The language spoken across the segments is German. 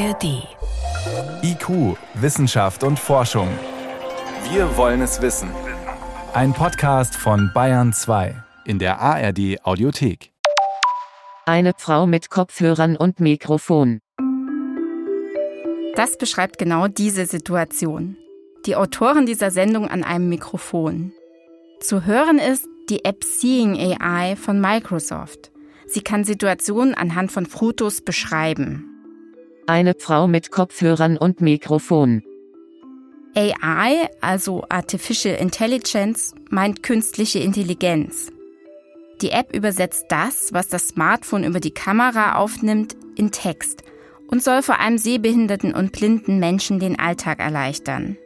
ARD. IQ, Wissenschaft und Forschung. Wir wollen es wissen. Ein Podcast von Bayern 2 in der ARD Audiothek. Eine Frau mit Kopfhörern und Mikrofon. Das beschreibt genau diese Situation. Die Autorin dieser Sendung an einem Mikrofon. Zu hören ist die App Seeing AI von Microsoft. Sie kann Situationen anhand von Fotos beschreiben. Eine Frau mit Kopfhörern und Mikrofon. AI, also Artificial Intelligence, meint künstliche Intelligenz. Die App übersetzt das, was das Smartphone über die Kamera aufnimmt, in Text und soll vor allem sehbehinderten und blinden Menschen den Alltag erleichtern.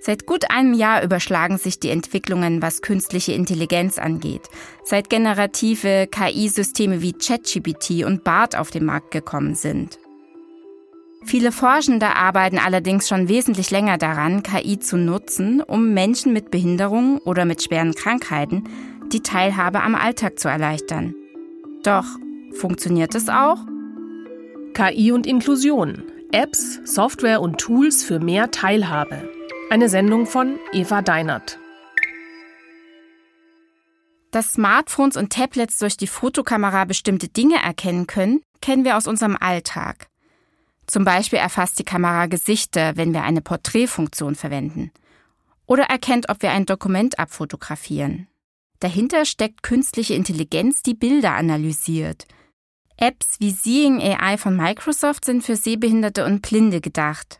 Seit gut einem Jahr überschlagen sich die Entwicklungen, was künstliche Intelligenz angeht, seit generative KI-Systeme wie ChatGPT und BART auf den Markt gekommen sind. Viele Forschende arbeiten allerdings schon wesentlich länger daran, KI zu nutzen, um Menschen mit Behinderungen oder mit schweren Krankheiten die Teilhabe am Alltag zu erleichtern. Doch funktioniert es auch? KI und Inklusion. Apps, Software und Tools für mehr Teilhabe. Eine Sendung von Eva Deinert. Dass Smartphones und Tablets durch die Fotokamera bestimmte Dinge erkennen können, kennen wir aus unserem Alltag. Zum Beispiel erfasst die Kamera Gesichter, wenn wir eine Porträtfunktion verwenden. Oder erkennt, ob wir ein Dokument abfotografieren. Dahinter steckt künstliche Intelligenz, die Bilder analysiert. Apps wie Seeing AI von Microsoft sind für Sehbehinderte und Blinde gedacht.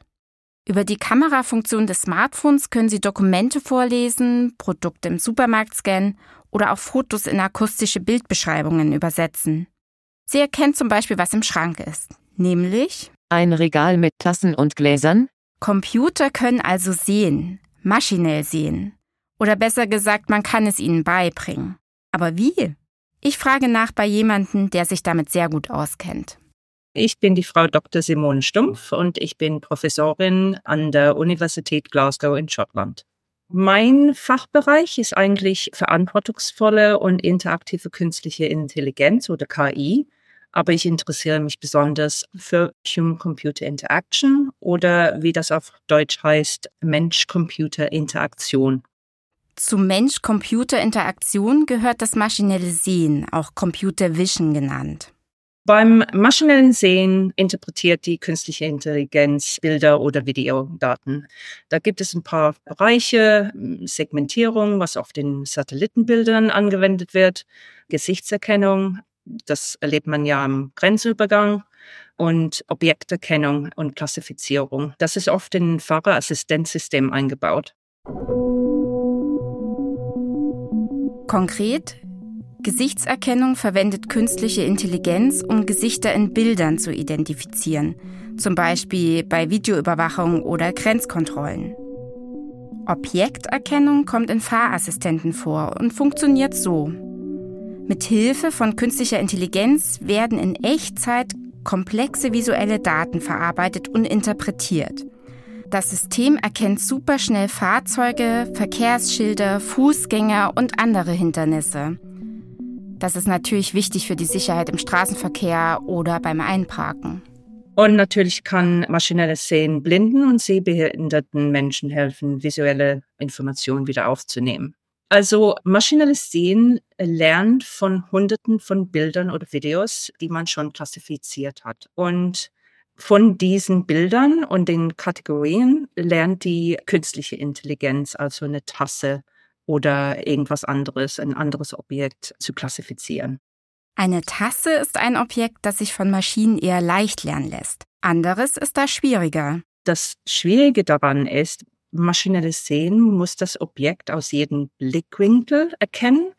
Über die Kamerafunktion des Smartphones können Sie Dokumente vorlesen, Produkte im Supermarkt scannen oder auch Fotos in akustische Bildbeschreibungen übersetzen. Sie erkennt zum Beispiel, was im Schrank ist, nämlich ein Regal mit Tassen und Gläsern? Computer können also sehen, maschinell sehen. Oder besser gesagt, man kann es ihnen beibringen. Aber wie? Ich frage nach bei jemandem, der sich damit sehr gut auskennt. Ich bin die Frau Dr. Simone Stumpf und ich bin Professorin an der Universität Glasgow in Schottland. Mein Fachbereich ist eigentlich verantwortungsvolle und interaktive künstliche Intelligenz oder KI aber ich interessiere mich besonders für Human-Computer Interaction oder wie das auf Deutsch heißt, Mensch-Computer-Interaktion. Zu Mensch-Computer-Interaktion gehört das maschinelle Sehen, auch Computer Vision genannt. Beim maschinellen Sehen interpretiert die künstliche Intelligenz Bilder oder Videodaten. Da gibt es ein paar Bereiche, Segmentierung, was auf den Satellitenbildern angewendet wird, Gesichtserkennung, das erlebt man ja am Grenzübergang und Objekterkennung und Klassifizierung. Das ist oft in ein Fahrerassistenzsystem eingebaut. Konkret, Gesichtserkennung verwendet künstliche Intelligenz, um Gesichter in Bildern zu identifizieren, zum Beispiel bei Videoüberwachung oder Grenzkontrollen. Objekterkennung kommt in Fahrassistenten vor und funktioniert so. Mit Hilfe von künstlicher Intelligenz werden in Echtzeit komplexe visuelle Daten verarbeitet und interpretiert. Das System erkennt superschnell Fahrzeuge, Verkehrsschilder, Fußgänger und andere Hindernisse. Das ist natürlich wichtig für die Sicherheit im Straßenverkehr oder beim Einparken. Und natürlich kann maschinelles Sehen blinden und sehbehinderten Menschen helfen, visuelle Informationen wieder aufzunehmen. Also maschinelles Sehen lernt von Hunderten von Bildern oder Videos, die man schon klassifiziert hat. Und von diesen Bildern und den Kategorien lernt die künstliche Intelligenz, also eine Tasse oder irgendwas anderes, ein anderes Objekt zu klassifizieren. Eine Tasse ist ein Objekt, das sich von Maschinen eher leicht lernen lässt. Anderes ist da schwieriger. Das Schwierige daran ist, maschinelles Sehen muss das Objekt aus jedem Blickwinkel erkennen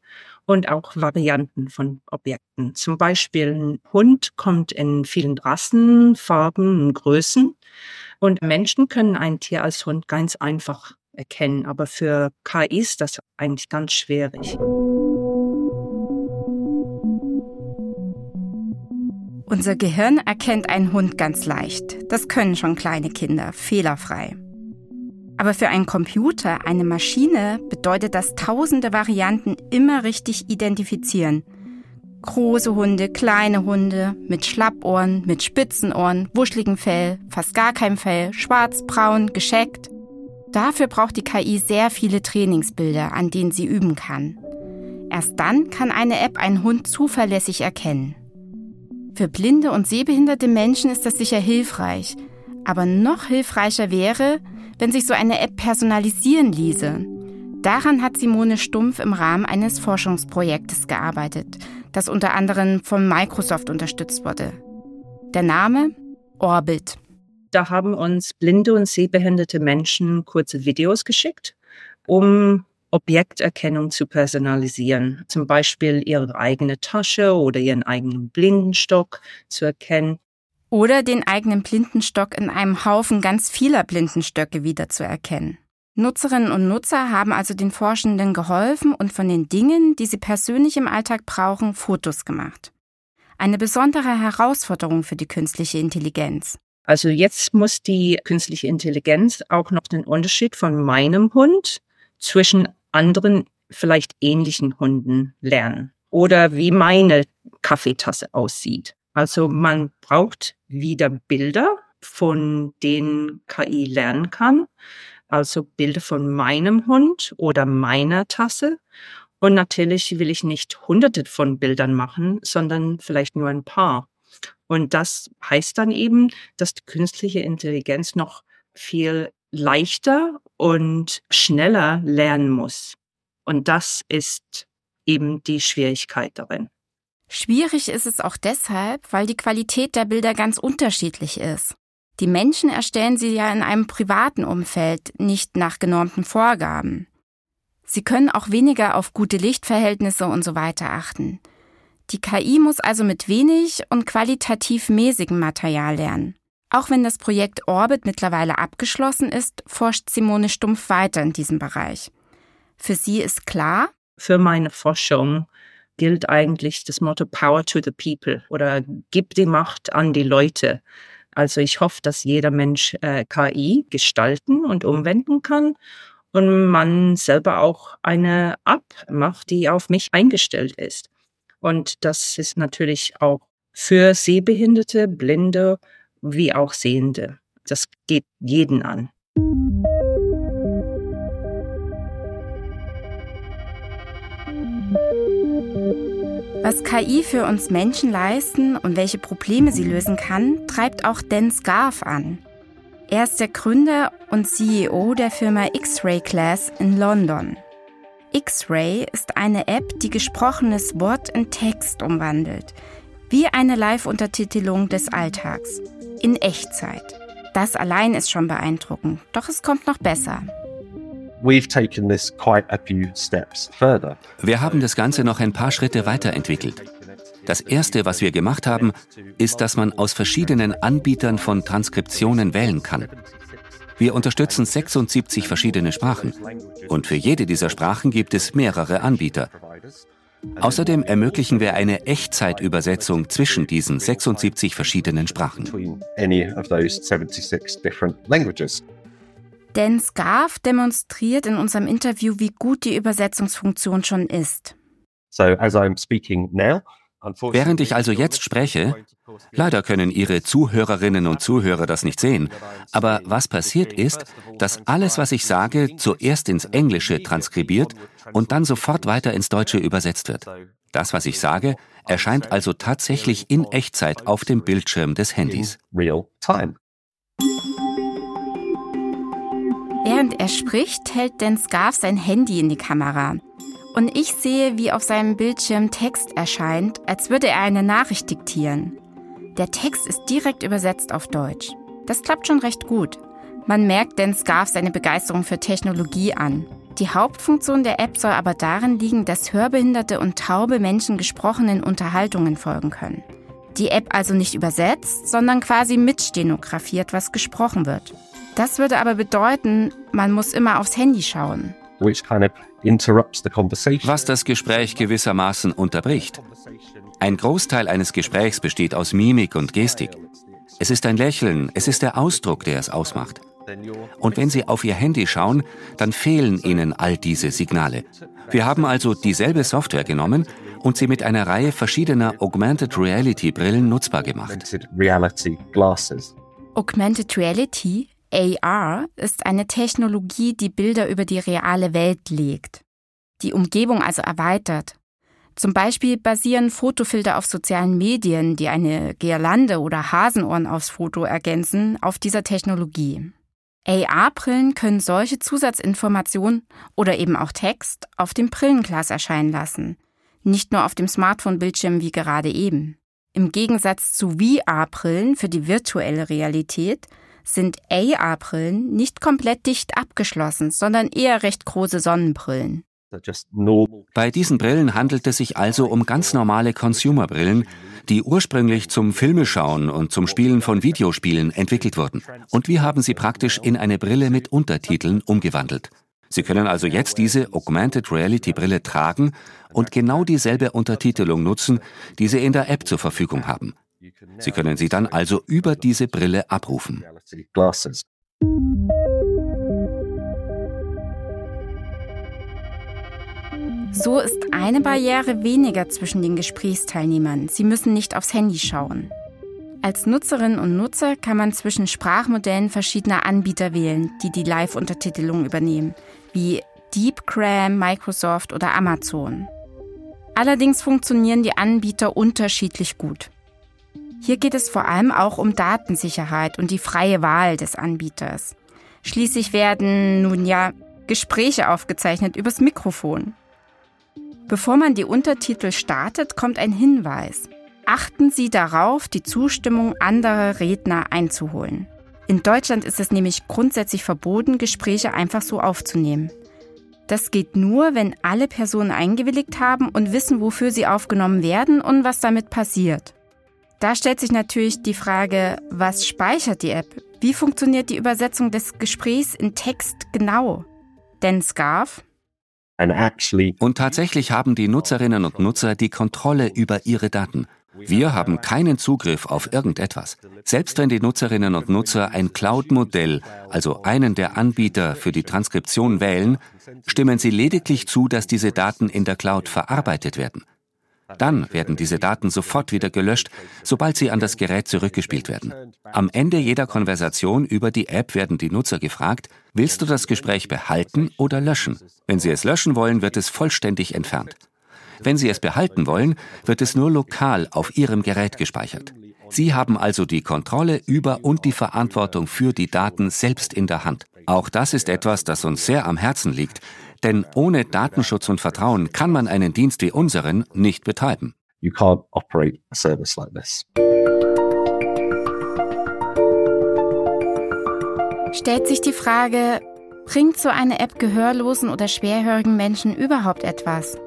und auch Varianten von Objekten. Zum Beispiel ein Hund kommt in vielen Rassen, Farben und Größen und Menschen können ein Tier als Hund ganz einfach erkennen, aber für KI ist das eigentlich ganz schwierig. Unser Gehirn erkennt einen Hund ganz leicht. Das können schon kleine Kinder, fehlerfrei. Aber für einen Computer, eine Maschine, bedeutet das tausende Varianten immer richtig identifizieren. Große Hunde, kleine Hunde, mit Schlappohren, mit Spitzenohren, wuschligem Fell, fast gar kein Fell, schwarz, braun, gescheckt. Dafür braucht die KI sehr viele Trainingsbilder, an denen sie üben kann. Erst dann kann eine App einen Hund zuverlässig erkennen. Für blinde und sehbehinderte Menschen ist das sicher hilfreich. Aber noch hilfreicher wäre, wenn sich so eine App personalisieren ließe. Daran hat Simone Stumpf im Rahmen eines Forschungsprojektes gearbeitet, das unter anderem von Microsoft unterstützt wurde. Der Name Orbit. Da haben uns blinde und sehbehinderte Menschen kurze Videos geschickt, um Objekterkennung zu personalisieren. Zum Beispiel ihre eigene Tasche oder ihren eigenen Blindenstock zu erkennen. Oder den eigenen Blindenstock in einem Haufen ganz vieler Blindenstöcke wiederzuerkennen. Nutzerinnen und Nutzer haben also den Forschenden geholfen und von den Dingen, die sie persönlich im Alltag brauchen, Fotos gemacht. Eine besondere Herausforderung für die künstliche Intelligenz. Also jetzt muss die künstliche Intelligenz auch noch den Unterschied von meinem Hund zwischen anderen vielleicht ähnlichen Hunden lernen oder wie meine Kaffeetasse aussieht. Also man braucht wieder Bilder, von denen KI lernen kann also Bilder von meinem Hund oder meiner Tasse. Und natürlich will ich nicht hunderte von Bildern machen, sondern vielleicht nur ein paar. Und das heißt dann eben, dass die künstliche Intelligenz noch viel leichter und schneller lernen muss. Und das ist eben die Schwierigkeit darin. Schwierig ist es auch deshalb, weil die Qualität der Bilder ganz unterschiedlich ist. Die Menschen erstellen sie ja in einem privaten Umfeld, nicht nach genormten Vorgaben. Sie können auch weniger auf gute Lichtverhältnisse und so weiter achten. Die KI muss also mit wenig und qualitativ mäßigem Material lernen. Auch wenn das Projekt Orbit mittlerweile abgeschlossen ist, forscht Simone Stumpf weiter in diesem Bereich. Für sie ist klar, für meine Forschung gilt eigentlich das Motto Power to the People oder gib die Macht an die Leute. Also ich hoffe, dass jeder Mensch äh, KI gestalten und umwenden kann und man selber auch eine App macht, die auf mich eingestellt ist. Und das ist natürlich auch für Sehbehinderte, Blinde wie auch Sehende. Das geht jeden an. Was KI für uns Menschen leisten und welche Probleme sie lösen kann, treibt auch Dan Scarf an. Er ist der Gründer und CEO der Firma X-Ray Class in London. X-Ray ist eine App, die gesprochenes Wort in Text umwandelt, wie eine Live-Untertitelung des Alltags, in Echtzeit. Das allein ist schon beeindruckend, doch es kommt noch besser. Wir haben das Ganze noch ein paar Schritte weiterentwickelt. Das Erste, was wir gemacht haben, ist, dass man aus verschiedenen Anbietern von Transkriptionen wählen kann. Wir unterstützen 76 verschiedene Sprachen und für jede dieser Sprachen gibt es mehrere Anbieter. Außerdem ermöglichen wir eine Echtzeitübersetzung zwischen diesen 76 verschiedenen Sprachen. Denn Scarf demonstriert in unserem Interview, wie gut die Übersetzungsfunktion schon ist. Während ich also jetzt spreche, leider können Ihre Zuhörerinnen und Zuhörer das nicht sehen, aber was passiert ist, dass alles, was ich sage, zuerst ins Englische transkribiert und dann sofort weiter ins Deutsche übersetzt wird. Das, was ich sage, erscheint also tatsächlich in Echtzeit auf dem Bildschirm des Handys. Während er spricht, hält Dan Scarf sein Handy in die Kamera. Und ich sehe, wie auf seinem Bildschirm Text erscheint, als würde er eine Nachricht diktieren. Der Text ist direkt übersetzt auf Deutsch. Das klappt schon recht gut. Man merkt Dan Scarf seine Begeisterung für Technologie an. Die Hauptfunktion der App soll aber darin liegen, dass hörbehinderte und taube Menschen gesprochenen Unterhaltungen folgen können. Die App also nicht übersetzt, sondern quasi mitstenografiert, was gesprochen wird. Das würde aber bedeuten, man muss immer aufs Handy schauen. Was das Gespräch gewissermaßen unterbricht. Ein Großteil eines Gesprächs besteht aus Mimik und Gestik. Es ist ein Lächeln, es ist der Ausdruck, der es ausmacht. Und wenn Sie auf Ihr Handy schauen, dann fehlen Ihnen all diese Signale. Wir haben also dieselbe Software genommen und sie mit einer Reihe verschiedener Augmented Reality Brillen nutzbar gemacht. Augmented Reality, AR, ist eine Technologie, die Bilder über die reale Welt legt. Die Umgebung also erweitert. Zum Beispiel basieren Fotofilter auf sozialen Medien, die eine Girlande oder Hasenohren aufs Foto ergänzen, auf dieser Technologie. AR-Brillen können solche Zusatzinformationen oder eben auch Text auf dem Brillenglas erscheinen lassen, nicht nur auf dem Smartphone-Bildschirm wie gerade eben. Im Gegensatz zu VR-Brillen für die virtuelle Realität sind AR-Brillen nicht komplett dicht abgeschlossen, sondern eher recht große Sonnenbrillen. Bei diesen Brillen handelt es sich also um ganz normale Consumer-Brillen, die ursprünglich zum Filmeschauen und zum Spielen von Videospielen entwickelt wurden. Und wir haben sie praktisch in eine Brille mit Untertiteln umgewandelt. Sie können also jetzt diese Augmented Reality Brille tragen und genau dieselbe Untertitelung nutzen, die Sie in der App zur Verfügung haben. Sie können sie dann also über diese Brille abrufen. So ist eine Barriere weniger zwischen den Gesprächsteilnehmern. Sie müssen nicht aufs Handy schauen. Als Nutzerinnen und Nutzer kann man zwischen Sprachmodellen verschiedener Anbieter wählen, die die Live-Untertitelung übernehmen, wie DeepCram, Microsoft oder Amazon. Allerdings funktionieren die Anbieter unterschiedlich gut. Hier geht es vor allem auch um Datensicherheit und die freie Wahl des Anbieters. Schließlich werden nun ja Gespräche aufgezeichnet übers Mikrofon. Bevor man die Untertitel startet, kommt ein Hinweis. Achten Sie darauf, die Zustimmung anderer Redner einzuholen. In Deutschland ist es nämlich grundsätzlich verboten, Gespräche einfach so aufzunehmen. Das geht nur, wenn alle Personen eingewilligt haben und wissen, wofür sie aufgenommen werden und was damit passiert. Da stellt sich natürlich die Frage, was speichert die App? Wie funktioniert die Übersetzung des Gesprächs in Text genau? Denn Scarf, und tatsächlich haben die Nutzerinnen und Nutzer die Kontrolle über ihre Daten. Wir haben keinen Zugriff auf irgendetwas. Selbst wenn die Nutzerinnen und Nutzer ein Cloud-Modell, also einen der Anbieter für die Transkription wählen, stimmen sie lediglich zu, dass diese Daten in der Cloud verarbeitet werden. Dann werden diese Daten sofort wieder gelöscht, sobald sie an das Gerät zurückgespielt werden. Am Ende jeder Konversation über die App werden die Nutzer gefragt, willst du das Gespräch behalten oder löschen? Wenn sie es löschen wollen, wird es vollständig entfernt. Wenn sie es behalten wollen, wird es nur lokal auf ihrem Gerät gespeichert. Sie haben also die Kontrolle über und die Verantwortung für die Daten selbst in der Hand. Auch das ist etwas, das uns sehr am Herzen liegt, denn ohne Datenschutz und Vertrauen kann man einen Dienst wie unseren nicht betreiben. You can't operate a service like this. Stellt sich die Frage, bringt so eine App gehörlosen oder schwerhörigen Menschen überhaupt etwas?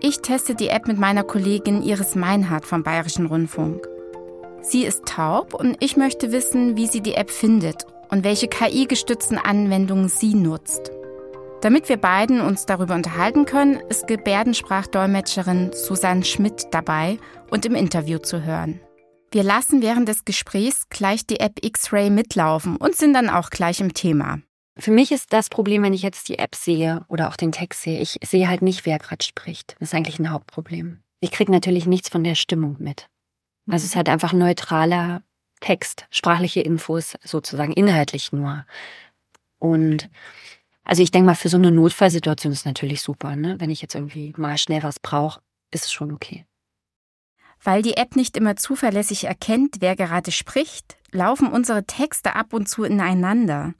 Ich teste die App mit meiner Kollegin Iris Meinhardt vom Bayerischen Rundfunk. Sie ist taub und ich möchte wissen, wie sie die App findet und welche KI-gestützten Anwendungen sie nutzt. Damit wir beiden uns darüber unterhalten können, ist Gebärdensprachdolmetscherin Susanne Schmidt dabei und im Interview zu hören. Wir lassen während des Gesprächs gleich die App X-Ray mitlaufen und sind dann auch gleich im Thema. Für mich ist das Problem, wenn ich jetzt die App sehe oder auch den Text sehe, ich sehe halt nicht, wer gerade spricht. Das ist eigentlich ein Hauptproblem. Ich kriege natürlich nichts von der Stimmung mit. Also es ist halt einfach neutraler Text, sprachliche Infos sozusagen, inhaltlich nur. Und also ich denke mal, für so eine Notfallsituation ist es natürlich super, ne? Wenn ich jetzt irgendwie mal schnell was brauche, ist es schon okay. Weil die App nicht immer zuverlässig erkennt, wer gerade spricht, laufen unsere Texte ab und zu ineinander.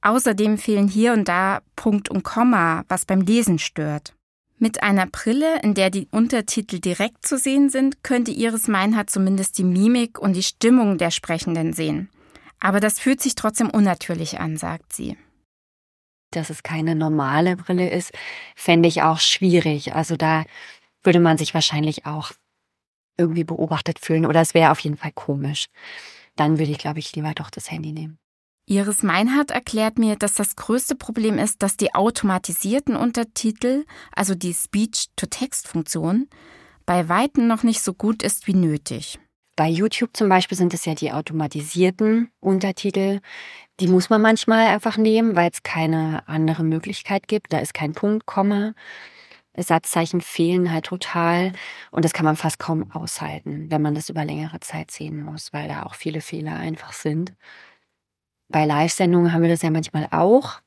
Außerdem fehlen hier und da Punkt und Komma, was beim Lesen stört. Mit einer Brille, in der die Untertitel direkt zu sehen sind, könnte Iris Meinhardt zumindest die Mimik und die Stimmung der Sprechenden sehen. Aber das fühlt sich trotzdem unnatürlich an, sagt sie dass es keine normale Brille ist, fände ich auch schwierig. Also da würde man sich wahrscheinlich auch irgendwie beobachtet fühlen oder es wäre auf jeden Fall komisch. Dann würde ich, glaube ich, lieber doch das Handy nehmen. Iris Meinhardt erklärt mir, dass das größte Problem ist, dass die automatisierten Untertitel, also die Speech-to-Text-Funktion, bei weitem noch nicht so gut ist wie nötig. Bei YouTube zum Beispiel sind es ja die automatisierten Untertitel. Die muss man manchmal einfach nehmen, weil es keine andere Möglichkeit gibt. Da ist kein Punkt, Komma. Satzzeichen fehlen halt total und das kann man fast kaum aushalten, wenn man das über längere Zeit sehen muss, weil da auch viele Fehler einfach sind. Bei Live-Sendungen haben wir das ja manchmal auch.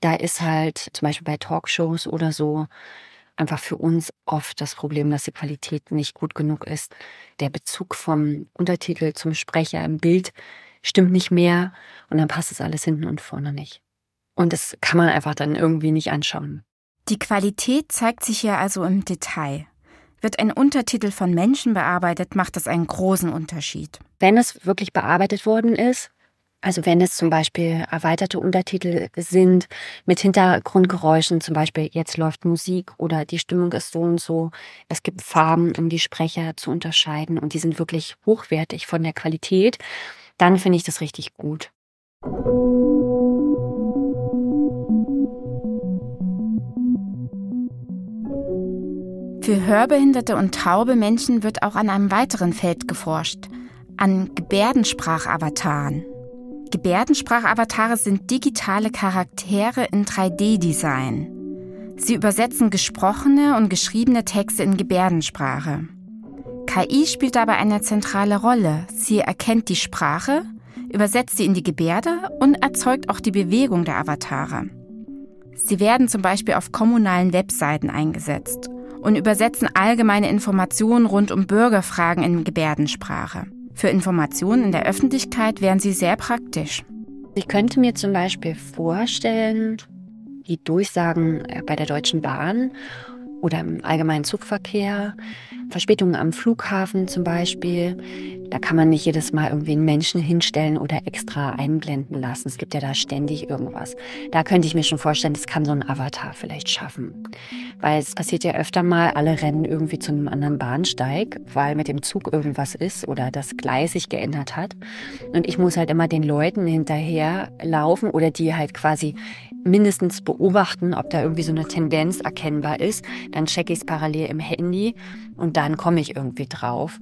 Da ist halt zum Beispiel bei Talkshows oder so einfach für uns oft das Problem, dass die Qualität nicht gut genug ist. Der Bezug vom Untertitel zum Sprecher im Bild stimmt nicht mehr und dann passt es alles hinten und vorne nicht. Und das kann man einfach dann irgendwie nicht anschauen. Die Qualität zeigt sich ja also im Detail. Wird ein Untertitel von Menschen bearbeitet, macht das einen großen Unterschied. Wenn es wirklich bearbeitet worden ist, also wenn es zum Beispiel erweiterte Untertitel sind mit Hintergrundgeräuschen, zum Beispiel jetzt läuft Musik oder die Stimmung ist so und so, es gibt Farben, um die Sprecher zu unterscheiden und die sind wirklich hochwertig von der Qualität, dann finde ich das richtig gut. Für hörbehinderte und taube Menschen wird auch an einem weiteren Feld geforscht, an Gebärdensprachavataren. Gebärdensprachavatare sind digitale Charaktere in 3D-Design. Sie übersetzen gesprochene und geschriebene Texte in Gebärdensprache. KI spielt dabei eine zentrale Rolle. Sie erkennt die Sprache, übersetzt sie in die Gebärde und erzeugt auch die Bewegung der Avatare. Sie werden zum Beispiel auf kommunalen Webseiten eingesetzt und übersetzen allgemeine Informationen rund um Bürgerfragen in Gebärdensprache. Für Informationen in der Öffentlichkeit wären sie sehr praktisch. Ich könnte mir zum Beispiel vorstellen, die Durchsagen bei der Deutschen Bahn oder im allgemeinen Zugverkehr, Verspätungen am Flughafen zum Beispiel. Da kann man nicht jedes Mal irgendwie einen Menschen hinstellen oder extra einblenden lassen. Es gibt ja da ständig irgendwas. Da könnte ich mir schon vorstellen, das kann so ein Avatar vielleicht schaffen. Weil es passiert ja öfter mal, alle rennen irgendwie zu einem anderen Bahnsteig, weil mit dem Zug irgendwas ist oder das Gleis sich geändert hat. Und ich muss halt immer den Leuten hinterher laufen oder die halt quasi mindestens beobachten, ob da irgendwie so eine Tendenz erkennbar ist. Dann checke ich es parallel im Handy und dann komme ich irgendwie drauf.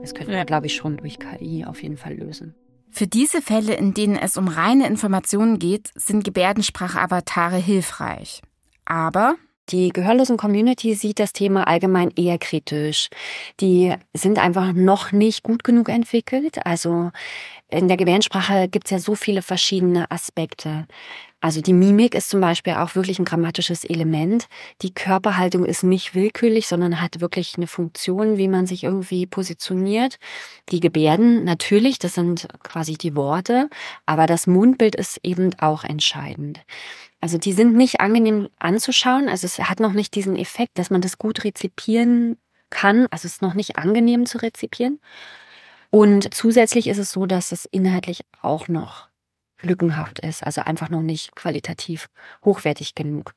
Das könnte man, glaube ich, schon durch KI auf jeden Fall lösen. Für diese Fälle, in denen es um reine Informationen geht, sind Gebärdensprache-Avatare hilfreich. Aber die gehörlosen Community sieht das Thema allgemein eher kritisch. Die sind einfach noch nicht gut genug entwickelt. Also in der Gebärdensprache gibt es ja so viele verschiedene Aspekte. Also die Mimik ist zum Beispiel auch wirklich ein grammatisches Element. Die Körperhaltung ist nicht willkürlich, sondern hat wirklich eine Funktion, wie man sich irgendwie positioniert. Die Gebärden natürlich, das sind quasi die Worte, aber das Mundbild ist eben auch entscheidend. Also die sind nicht angenehm anzuschauen. Also es hat noch nicht diesen Effekt, dass man das gut rezipieren kann. Also es ist noch nicht angenehm zu rezipieren. Und zusätzlich ist es so, dass es inhaltlich auch noch lückenhaft ist, also einfach noch nicht qualitativ hochwertig genug.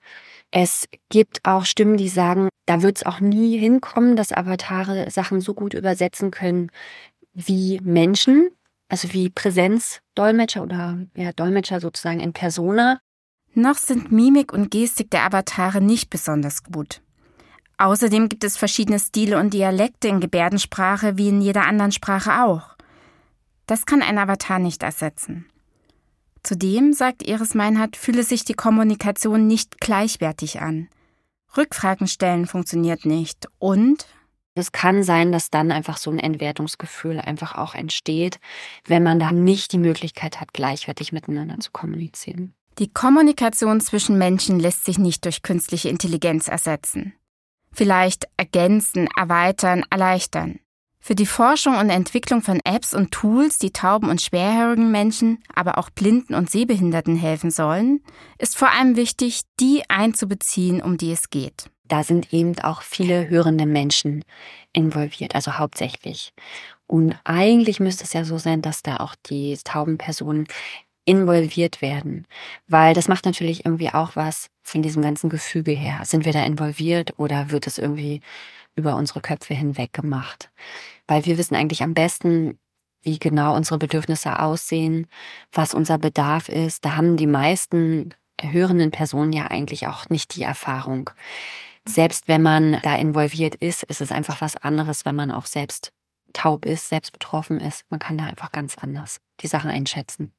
Es gibt auch Stimmen, die sagen, da wird es auch nie hinkommen, dass Avatare Sachen so gut übersetzen können wie Menschen, also wie Präsenzdolmetscher oder ja, Dolmetscher sozusagen in Persona. Noch sind Mimik und Gestik der Avatare nicht besonders gut. Außerdem gibt es verschiedene Stile und Dialekte in Gebärdensprache wie in jeder anderen Sprache auch. Das kann ein Avatar nicht ersetzen. Zudem, sagt Iris Meinhardt, fühle sich die Kommunikation nicht gleichwertig an. Rückfragen stellen funktioniert nicht und es kann sein, dass dann einfach so ein Entwertungsgefühl einfach auch entsteht, wenn man da nicht die Möglichkeit hat, gleichwertig miteinander zu kommunizieren. Die Kommunikation zwischen Menschen lässt sich nicht durch künstliche Intelligenz ersetzen. Vielleicht ergänzen, erweitern, erleichtern. Für die Forschung und Entwicklung von Apps und Tools, die tauben und schwerhörigen Menschen, aber auch Blinden und Sehbehinderten helfen sollen, ist vor allem wichtig, die einzubeziehen, um die es geht. Da sind eben auch viele hörende Menschen involviert, also hauptsächlich. Und eigentlich müsste es ja so sein, dass da auch die tauben Personen involviert werden, weil das macht natürlich irgendwie auch was von diesem ganzen Gefüge her. Sind wir da involviert oder wird es irgendwie über unsere Köpfe hinweg gemacht? weil wir wissen eigentlich am besten, wie genau unsere Bedürfnisse aussehen, was unser Bedarf ist. Da haben die meisten hörenden Personen ja eigentlich auch nicht die Erfahrung. Selbst wenn man da involviert ist, ist es einfach was anderes, wenn man auch selbst taub ist, selbst betroffen ist. Man kann da einfach ganz anders die Sachen einschätzen.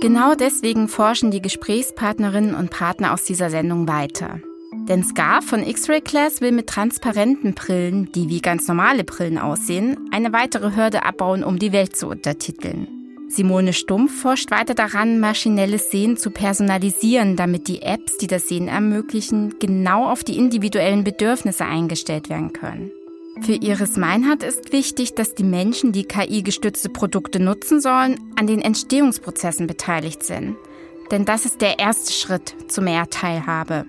Genau deswegen forschen die Gesprächspartnerinnen und Partner aus dieser Sendung weiter. Denn Scar von X-Ray Class will mit transparenten Brillen, die wie ganz normale Brillen aussehen, eine weitere Hürde abbauen, um die Welt zu untertiteln. Simone Stumpf forscht weiter daran, maschinelles Sehen zu personalisieren, damit die Apps, die das Sehen ermöglichen, genau auf die individuellen Bedürfnisse eingestellt werden können. Für Iris Meinhardt ist wichtig, dass die Menschen, die KI-gestützte Produkte nutzen sollen, an den Entstehungsprozessen beteiligt sind. Denn das ist der erste Schritt zu mehr Teilhabe.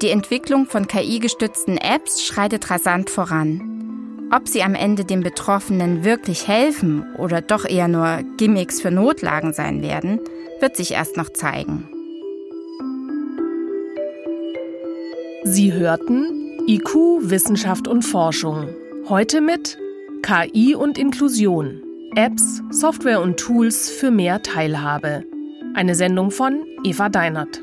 Die Entwicklung von KI-gestützten Apps schreitet rasant voran. Ob sie am Ende den Betroffenen wirklich helfen oder doch eher nur Gimmicks für Notlagen sein werden, wird sich erst noch zeigen. Sie hörten IQ, Wissenschaft und Forschung. Heute mit KI und Inklusion. Apps, Software und Tools für mehr Teilhabe. Eine Sendung von Eva Deinert.